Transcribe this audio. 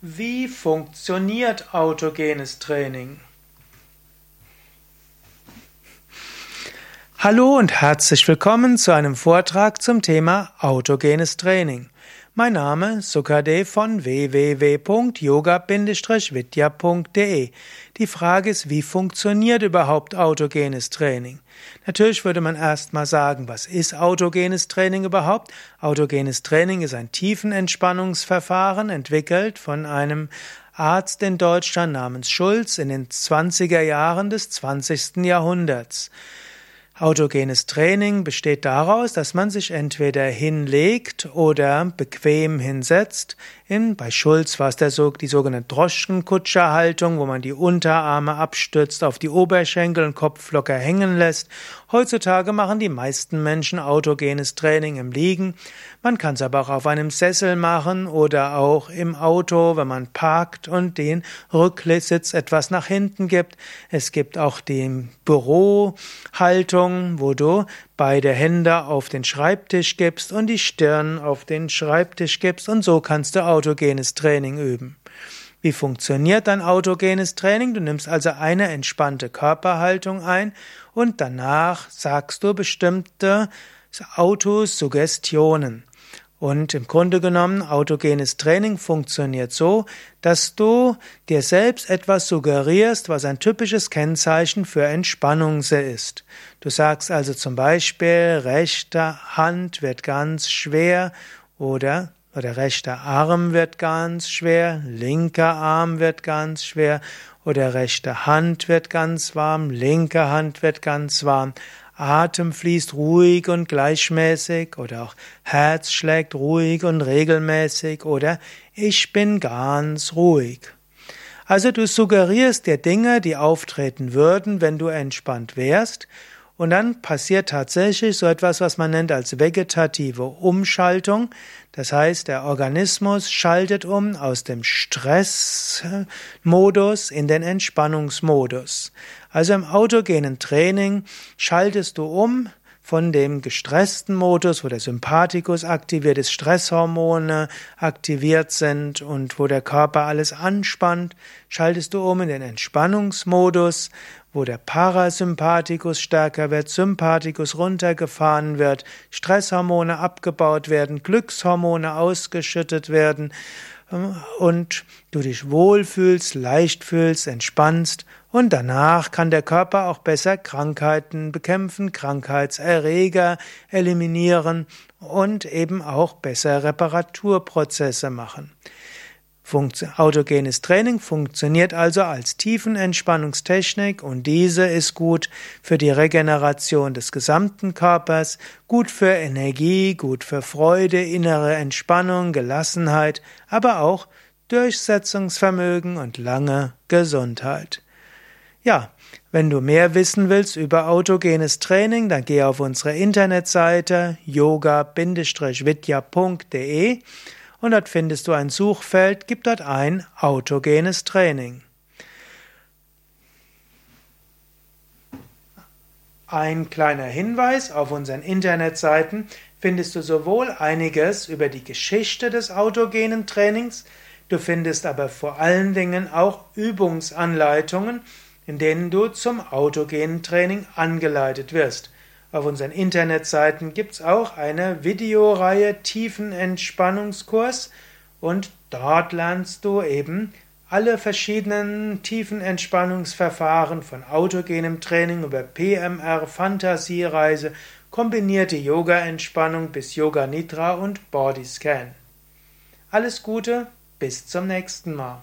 Wie funktioniert autogenes Training? Hallo und herzlich willkommen zu einem Vortrag zum Thema autogenes Training. Mein Name Sukadev von www.yoga-vidya.de. Die Frage ist, wie funktioniert überhaupt autogenes Training? Natürlich würde man erstmal sagen, was ist autogenes Training überhaupt? Autogenes Training ist ein Tiefenentspannungsverfahren, entwickelt von einem Arzt in Deutschland namens Schulz in den 20er Jahren des 20. Jahrhunderts. Autogenes Training besteht daraus, dass man sich entweder hinlegt oder bequem hinsetzt. In, bei Schulz war es der, die sogenannte Droschkenkutscherhaltung, wo man die Unterarme abstützt, auf die Oberschenkel und Kopf locker hängen lässt. Heutzutage machen die meisten Menschen autogenes Training im Liegen. Man kann es aber auch auf einem Sessel machen oder auch im Auto, wenn man parkt und den Rücksitz etwas nach hinten gibt. Es gibt auch die Bürohaltung, wo du beide Hände auf den Schreibtisch gibst und die Stirn auf den Schreibtisch gibst und so kannst du autogenes Training üben. Wie funktioniert dein autogenes Training? Du nimmst also eine entspannte Körperhaltung ein und danach sagst du bestimmte Autosuggestionen. Und im Grunde genommen, autogenes Training funktioniert so, dass du dir selbst etwas suggerierst, was ein typisches Kennzeichen für Entspannung ist. Du sagst also zum Beispiel, rechte Hand wird ganz schwer oder oder rechter Arm wird ganz schwer, linker Arm wird ganz schwer oder rechte Hand wird ganz warm, linke Hand wird ganz warm. Atem fließt ruhig und gleichmäßig oder auch Herz schlägt ruhig und regelmäßig oder ich bin ganz ruhig. Also du suggerierst dir Dinge, die auftreten würden, wenn du entspannt wärst, und dann passiert tatsächlich so etwas, was man nennt als vegetative Umschaltung. Das heißt, der Organismus schaltet um aus dem Stressmodus in den Entspannungsmodus. Also im autogenen Training schaltest du um von dem gestressten Modus, wo der Sympathikus aktiviert ist, Stresshormone aktiviert sind und wo der Körper alles anspannt, schaltest du um in den Entspannungsmodus, wo der Parasympathikus stärker wird, Sympathikus runtergefahren wird, Stresshormone abgebaut werden, Glückshormone ausgeschüttet werden und du dich wohlfühlst, leicht fühlst, entspannst und danach kann der Körper auch besser Krankheiten bekämpfen, Krankheitserreger eliminieren und eben auch besser Reparaturprozesse machen. Autogenes Training funktioniert also als Tiefenentspannungstechnik und diese ist gut für die Regeneration des gesamten Körpers, gut für Energie, gut für Freude, innere Entspannung, Gelassenheit, aber auch Durchsetzungsvermögen und lange Gesundheit. Ja, wenn du mehr wissen willst über autogenes Training, dann geh auf unsere Internetseite yoga-vidya.de und dort findest du ein Suchfeld, gib dort ein autogenes Training. Ein kleiner Hinweis, auf unseren Internetseiten findest du sowohl einiges über die Geschichte des autogenen Trainings, du findest aber vor allen Dingen auch Übungsanleitungen, in denen du zum autogenen Training angeleitet wirst. Auf unseren Internetseiten gibt es auch eine Videoreihe Tiefenentspannungskurs und dort lernst du eben alle verschiedenen Tiefenentspannungsverfahren von autogenem Training über PMR, Fantasiereise, kombinierte Yoga-Entspannung bis Yoga Nidra und Bodyscan. Alles Gute, bis zum nächsten Mal.